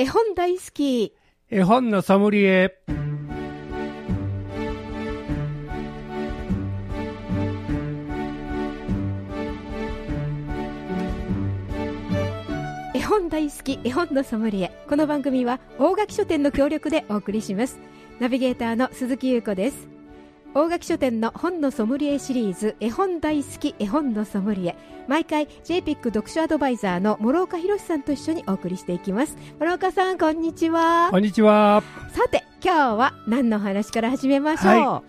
絵本大好き。絵本のソムリエ。絵本大好き絵本のソムリエこの番組は大垣書店の協力でお送りしますナビゲーターの鈴木優子です大垣書店の本のソムリエシリーズ絵本大好き絵本のソムリエ。毎回 JPIC 読書アドバイザーの諸岡博さんと一緒にお送りしていきます。諸岡さんこんにちは。こんにちは。さて今日は何の話から始めましょう？は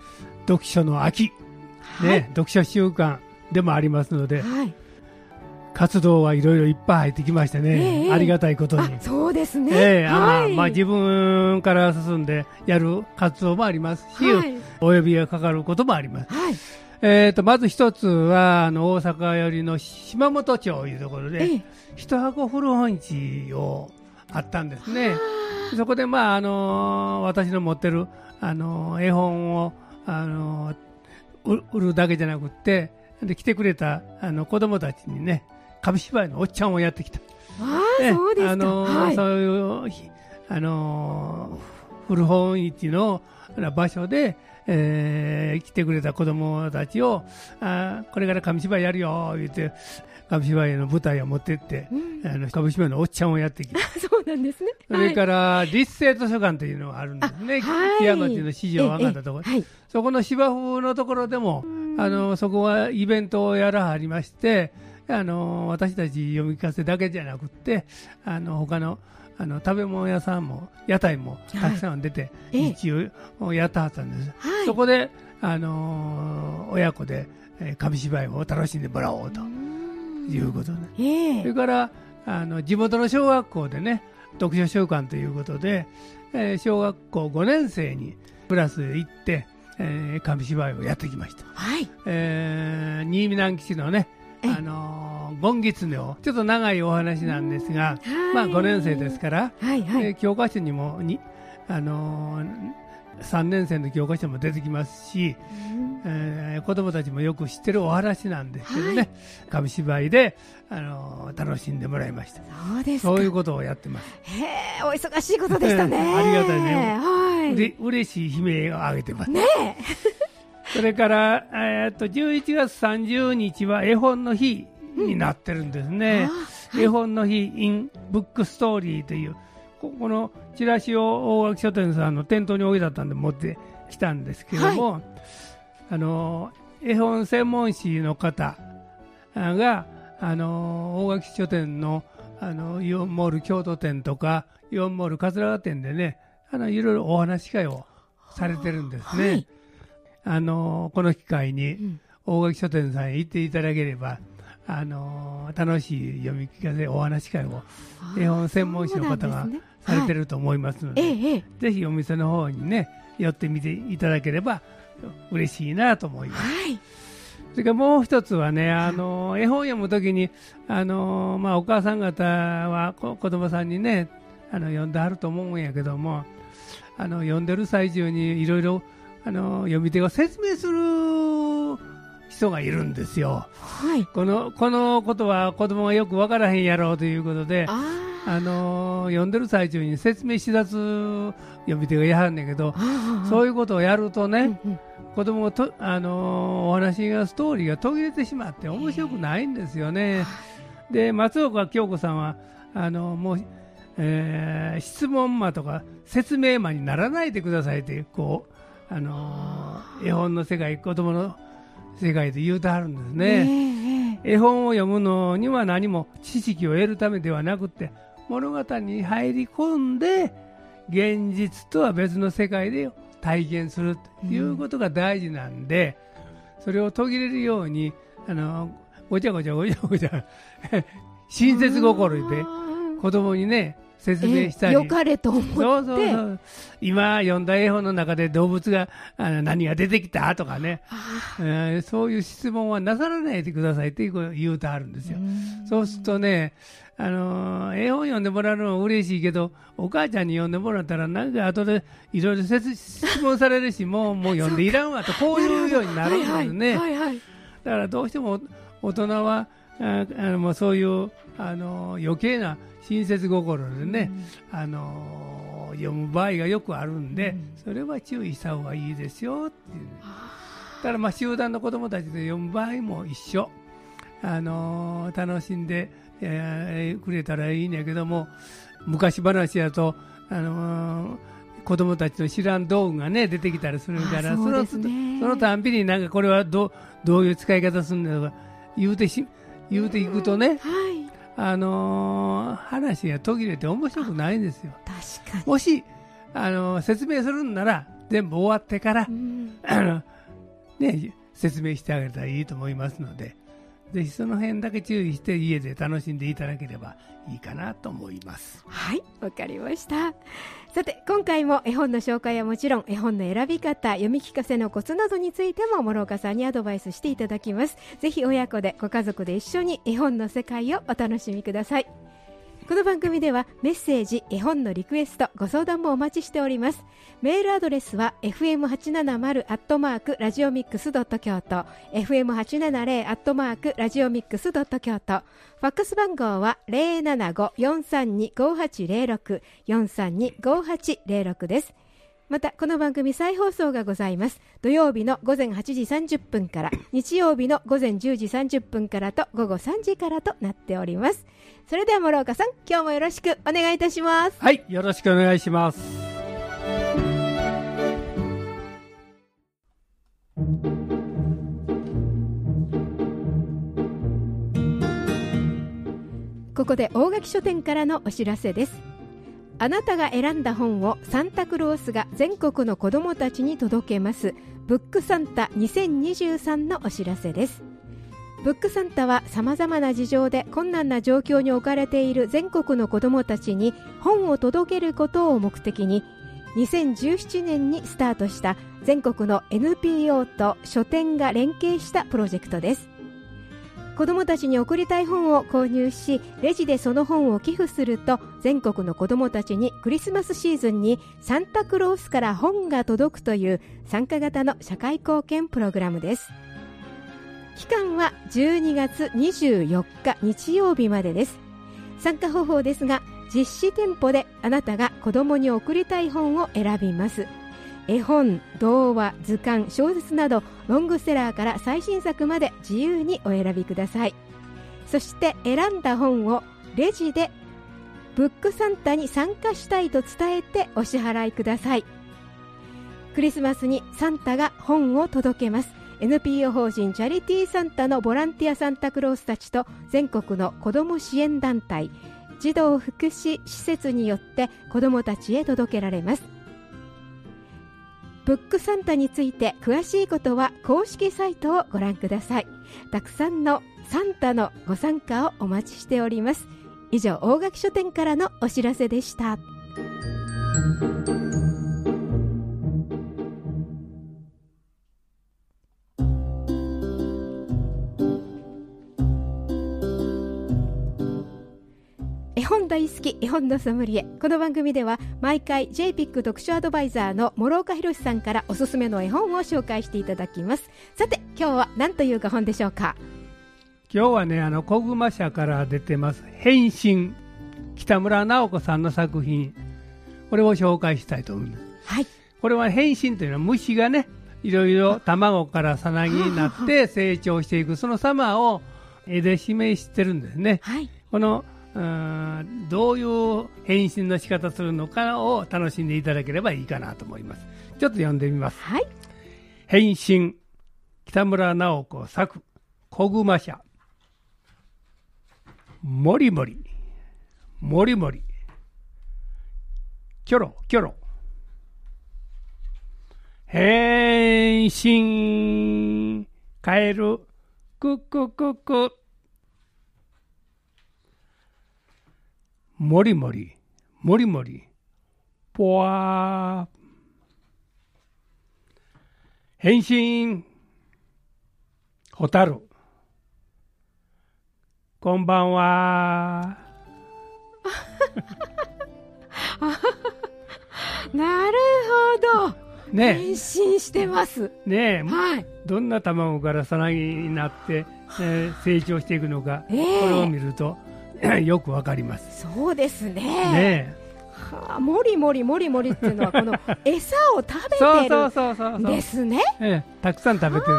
読書の秋、ね、はい。読書習慣でもありますので、はい活動はいろいろいっぱい入ってきましてね、ええ。ありがたいことに。あそうですね、ええあまあはい。まあ、自分から進んでやる活動もありますし、はい。お呼びがかかることもあります。はい。えー、とまず一つはあの大阪寄りの島本町というところで、ええ。一箱古本市をあったんですね。そこで、まああの私の持ってる、あの絵本を、あの売売るだけじゃなくってで来てくれたあの子供たちにね紙芝居のおっちゃんをやってきた。あそうですか、あのはい。そういうひあの古本市の場所で、えー来てくれた子供たちをあーこれから紙芝居やるよ言って紙芝居の舞台を持ってって、うん。あの紙芝居のおっちゃんをやってきて そうなんですね。それから立成図書館というのがあるんですね、はい。木屋町の市場上がったところ、はい。そこの芝生のところでも、ん。あのそこはイベントをやらはりまして、あの私たち読み聞かせだけじゃなくって、あの他のあの食べ物屋さんも屋台もたくさん出て、ええ一応やったはったんです。はい。そこで、あの親子で、えー紙芝居を楽しんでもらおうということで、ええ。それからあの地元の小学校でね読書習慣ということで、えー小学校5年生にクラスへ行って、えー紙芝居をやってきました、はい。えー新見南吉のねえあのー、ゴンギツネをちょっと長いお話なんですが、はい。まあ5年生ですから、はいはい、えー教科書にもに、あのー3年生の教科書も出てきますし、えー子供たちもよく知ってるお話なんですけどね、はい。紙芝居で、あのー楽しんでもらいました。そうですか。そういうことをやってます。へえお忙しいことでしたね。ありがたいね。はい。うれ嬉しい悲鳴を上げてます。ねそれから、えーっと11月30日は絵本の日になってるんですえね。あ絵本の日 in ブックストーリーというここのチラシを大垣書店さんの店頭に置いてあったんで持ってきたんですけども、あの絵本専門誌の方あがあの大垣書店のあのイオンモール京都店とかイオンモール桂川店でねあのいろいろお話し会をされてるんですね。はいあのこの機会うにん。大垣書店さんへ行っていただければあの楽しい読み聞かせお話し会を絵本専門誌の方がされてると思いますので、はいえええ。ぜひお店の方にね寄ってみていただければ嬉しいなと思います。えはい。それからもう一つはね、あの絵本読むときに、あのまあ、お母さん方はこ子供さんにね、あの読んではると思うんやけども、あの読んでる最中にいろいろあの読み手が説明する人がいるんですよ。はい。このこのことは子供がよくわからへんやろうということで、ああの読んでる最中に説明しだす読み手がやはんねんけど、あそういうことをやるとね、うんうん。子供がと、あのーお話がストーリーが途切れてしまって面白くないんですよね。で松岡京子さんはあのもう、えー質問魔とか説明魔にならないでくださいってこう、あのー絵本の世界子供の世界で言うてはるんですね。えええ絵本を読むのには何も知識を得るためではなくて物語に入り込んで現実とは別の世界で体験するということが大事なんで、それを途切れるようにあのごちゃごちゃごちゃごちゃ 親切心で子供にね説明したり、よかれと思って。そうそうそう。今読んだ絵本の中で動物があの何が出てきたとかね、あえーそういう質問はなさらないでくださいって言うてあるんですよ。そうするとね、あのー絵本読んでもらうのも嬉しいけど、お母ちゃんに読んでもらったら、なんか後でいろいろ説質問されるし、もう もう読んでいらんわと、こういうようになるんですね。はいはいはいだからどうしても大人は、ああのそういう、あのー余計な親切心でね、あのー読む場合がよくあるんで、うん。それは注意した方がいいですよっていう、だからまあ集団の子どもたちで読む場合も一緒、あのー楽しんで、えーくれたらいいんやけども昔話やと、あのー子供たちの知らん道具がね出てきたりするからあそね。そのそのたんびになんかこれはどうどういう使い方するんだとか言うてし言うていくとね、はいあのー話が途切れて面白くないんですよ。確かに、もし、あのー説明するんなら全部終わってからう、んあのね、説明してあげたらいいと思いますのでぜひその辺だけ注意して家で楽しんでいただければいいかなと思います。はい、わかりました。さて、今回も絵本の紹介はもちろん、絵本の選び方、読み聞かせのコツなどについても、諸岡さんにアドバイスしていただきます。ぜひ親子で、ご家族で一緒に絵本の世界をお楽しみください。この番組ではメッセージ、絵本のリクエスト、ご相談もお待ちしております。メールアドレスは fm870 アットマークラジオミックスドット京都、fm870 アットマークラジオミックスドット京都、ファックス番号は075-432-5806、432-5806です。また、この番組再放送がございます。土曜日の午前8時30分から、日曜日の午前10時30分からと午後3時からとなっております。それでは諸岡さん、今日もよろしくお願いいたします。はい、よろしくお願いします。ここで大垣書店からのお知らせですあなたが選んだ本をサンタクロースが全国の子どもたちに届けます。ブックサンタ2023のお知らせです。ブックサンタはさまざまな事情で困難な状況に置かれている全国の子どもたちに本を届けることを目的に2017年にスタートした全国の NPO と書店が連携したプロジェクトです。子どもたちに送りたい本を購入しレジでその本を寄付すると全国の子どもたちにクリスマスシーズンにサンタクロースから本が届くという参加型の社会貢献プログラムです。期間は12月24日日曜日までです。参加方法ですが実施店舗であなたが子どもに送りたい本を選びます。絵本、童話、図鑑、小説などロングセラーから最新作まで自由にお選びください。そして選んだ本をレジでブックサンタに参加したいと伝えてお支払いください。クリスマスにサンタが本を届けます。NPO 法人チャリティーサンタのボランティアサンタクロースたちと全国の子ども支援団体児童福祉施設によって子どもたちへ届けられます。ブックサンタについて詳しいことは公式サイトをご覧ください。たくさんのサンタのご参加をお待ちしております。以上大垣書店からのお知らせでした。本大好き絵本のソムリエこの番組では毎回 JPIC 読書アドバイザーの諸岡博さんからおすすめの絵本を紹介していただきますさて今日は何というか本でしょうか？今日はね、あの、小熊社から出てます、変身。北村直子さんの作品。これを紹介したいと思います。はいこれは変身というのは虫がね、いろいろ卵からさなぎになって成長していく、その様を絵で示してるんですね。はいこの、うーんどういう変身の仕方するのかを楽しんでいただければいいかなと思います。ちょっと読んでみます。はい変身。北村直子作。小熊社。もりもり。もりもり。キョロ、キョロ。変身。カエル。クククク。もりもり。もりもり。ぽわー。変身。ホタル。こんばんは。なるほどね変身してますえ、ねえ、はいどんな卵からさなぎになって、えー成長していくのか、ええこれを見ると、よくわかります。そうですね。ねはあ、もりもりもりもりっていうのはこの 餌を食べてるそうそうそう。ですね。ええたくさん食べてる。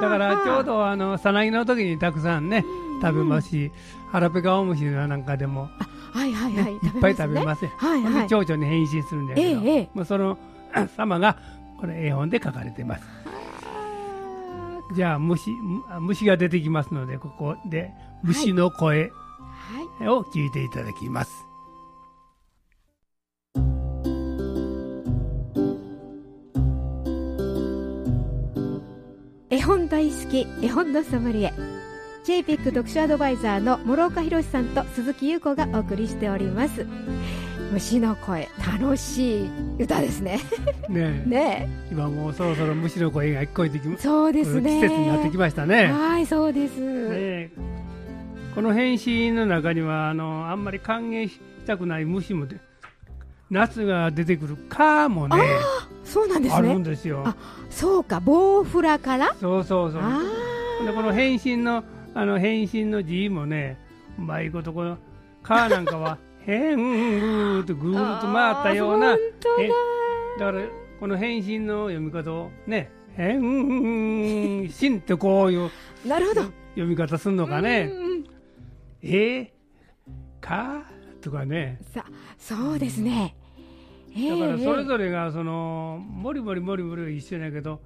だからちょうどどあのさなぎの時にたくさんね食べますし、腹ペカオムシなんかでも、はいはいねはいいっぱい食べますよ。はいはい。蝶々に変身するんだけど、ええええ。もうその様がこれ絵本で書かれてます。じゃあ虫む虫が出てきますのでここで虫の声。はいを聞いていただきます。絵本大好き絵本のソムリエ。JPIC 読書アドバイザーの諸岡博さんと鈴木優子がお送りしております。虫の声楽しい歌ですね。ねえ。ね今もうそろそろ虫の声が聞こえてき。そうですね。季節になってきましたね。はいそうです、ねえこの変身の中にはあのあんまり歓迎したくない虫もで夏が出てくる蚊もねそうなんですあるねんですよ。あそうかボウフラから？そうそうそう。あでこの変身のあの変身の字もねうまいことこの蚊なんかは 変ぐーっとぐーっと回ったようなだからこの変身の読み方をね変身ってこういうだなるほど読み方するのかね。えー、か？とかね。さそうですね、えだからそれれぞれがそのもりもりもりもり一緒やけど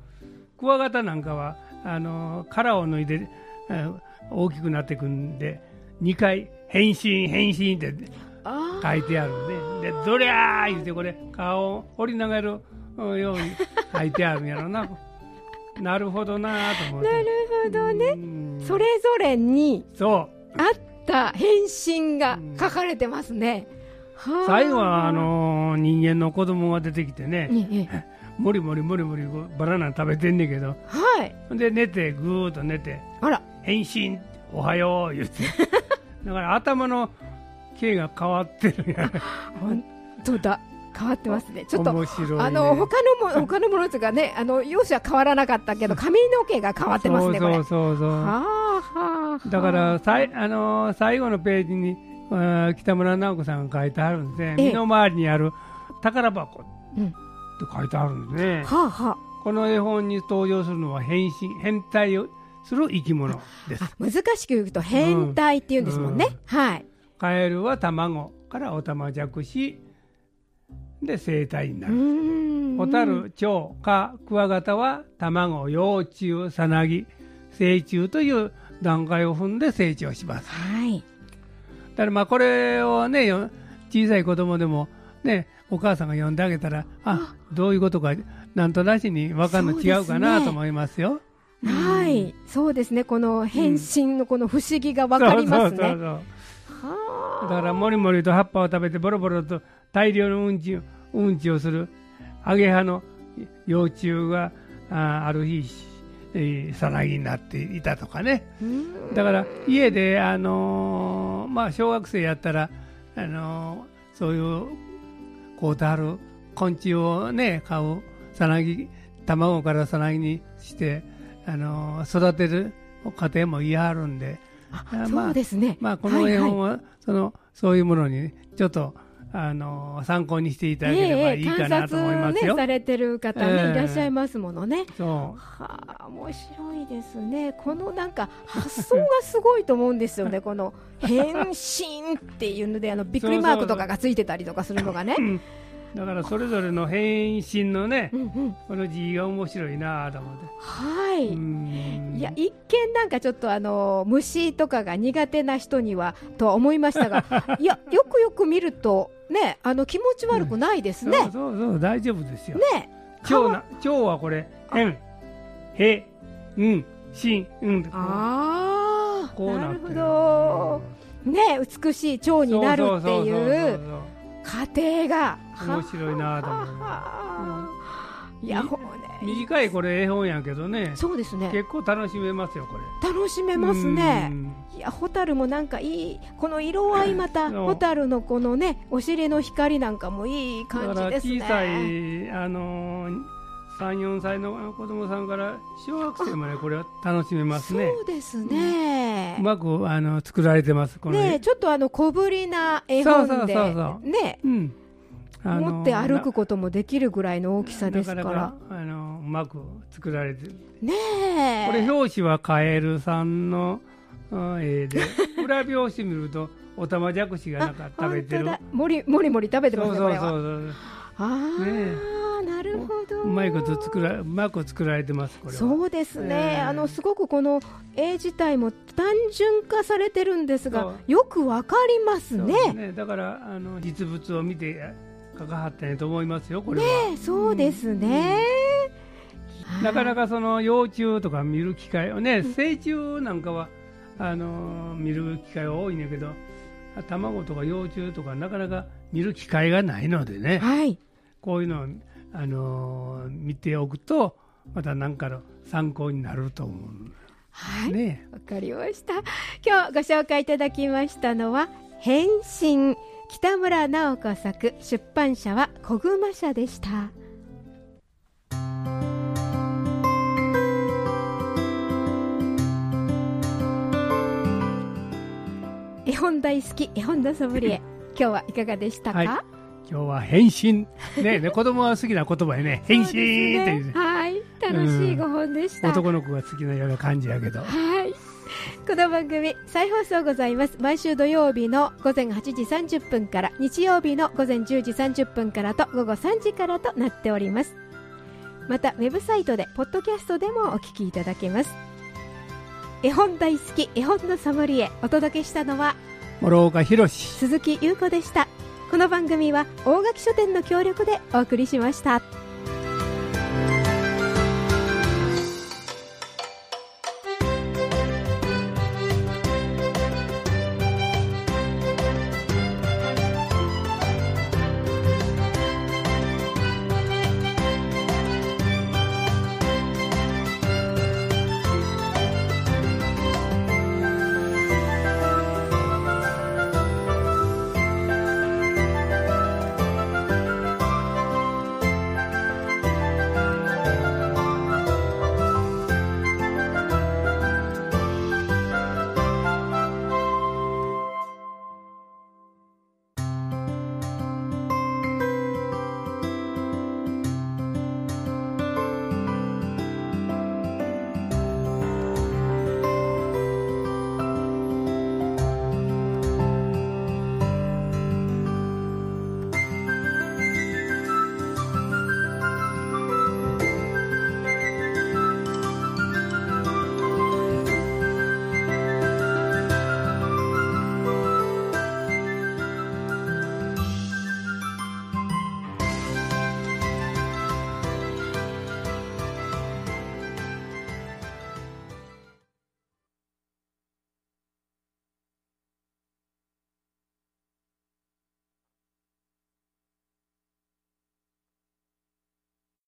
クワガタなんかはあの殻を脱いであ大きくなっていくんで2回変身変身ってあ書いてあるんででどりゃー言うてこれ顔を折りながらように書いてあるんやろな。なるほどなと思って。なるほどね。ねそれぞれにそう。あった変身が書かれてますね、はあ最後はあの人間の子供が出てきてね、えええ。もりもりもりもりバナナ食べてんねんけど。はい。で寝てぐーっと寝てあら。変身おはよう言って。だから頭の毛が変わってるん。や本当だ変わってますね。ちょっとあの他のも 他のものとかねあの容姿は変わらなかったけど 髪の毛が変わってますねそうそうそうはあはあだからさい、あのー最後のページにあー北村直子さんが書いてあるんですね、ええ。身の回りにある宝箱ってうん。書いてあるんですね、はあ。はこの絵本に登場するのは変身変態をする生き物です。あ難しく言うと変態って言うんですもんね、はい。カエルは卵からオタマジャクシで生体になうる。ホタル、蝶、蚊、クワガタは卵、幼虫、さなぎ、成虫という段階を踏んで成長します。はいだからまあこれをね、よ小さい子供でもね、お母さんが読んであげたら、あ、どういうことか、なんとなしに分かるの違うかなと思いますよ。はい、そうですね。この変身のこの不思議がわかりますね。はだからもりもりと葉っぱを食べてボロボロと大量のうんちうんちをするアゲハの幼虫があある日えーさなぎになっていたとかねだから家で、あのーまあ、小学生やったら、あのーそういうこうてある昆虫をね買うさなぎ卵からさなぎにして、あのー育てる家庭もいはるんで。そうですね。まあ、この絵本はは、そのそういうものにちょっとあの参考にしていただければいいかなと思いますよ。観察ねされてる方ね、ええいらっしゃいますものね。そはあ、面白いですね。このなんか発想がすごいと思うんですよね。この変身っていうので、あのびっくりマークとかがついてたりとかするのがね。うだからそれぞれの変身のねうんうん、この字が面白いなと思って。はい。うん。いや一見なんかちょっとあの虫とかが苦手な人にはとは思いましたが いやよくよく見るとねあの気持ち悪くないですね。そうそうそう大丈夫ですよ。ね。蝶な蝶はこれ変へうんしんうんああなる。ほど。ね美しい蝶になるっていそうう過程が。面白いなと思いやほね短いこれ絵本やけどね。そうですね。結構楽しめますよこれ。楽しめますね。うん。いやホタルもなんかいいこの色合い またそう。ホタルのこのねお尻の光なんかもいい感じですね。小さい、あのー、3、4歳の子供さんから小学生までこれは楽しめますね。そうですね、ねうまくあの作られてます、この。ねちょっとあの小ぶりな絵本でね持って歩くこともできるぐらいの大きさですから。あのうまく作られてる。ねえ。これ表紙はカエルさんのうん絵で。裏表紙見るとおたまじゃくしがなんか食べてる。もりもりもり食べてますねこれはそうそうそう。ああ、ねなるほど。うまいこと作らうまく作られてますそうですね、えーあのすごくこの絵自体も単純化されてるんですそがう。よくわかりますね。ですだからあの実物を見て書かはったんやと思いますよこれは、ねそうですね、なかなかかその幼虫とか見る機会をね、成虫なんかはあの見る機会は多いんだけど、卵とか幼虫とかなかなか見る機会がないのでね、はい。こういうのを、あの見ておくと、また何かの参考になると思う。はい。ね、わかりました。今日ご紹介いただきましたのは変身北村直子作出版社は小熊社でした。絵本大好き絵本のソムリエ 今日はいかがでしたか、はい今日は変身、ねね子供は好きな言葉やね、変身ってはい。楽しいご本でした、男の子が好きなような感じやけど。はい。この番組再放送ございます。毎週土曜日の午前8時30分から日曜日の午前10時30分からと午後3時からとなっております。またウェブサイトでポッドキャストでもお聞きいただけます。絵本大好き絵本のソムリエお届けしたのは諸岡博史鈴木優子でしたこの番組は大垣書店の協力でお送りしました。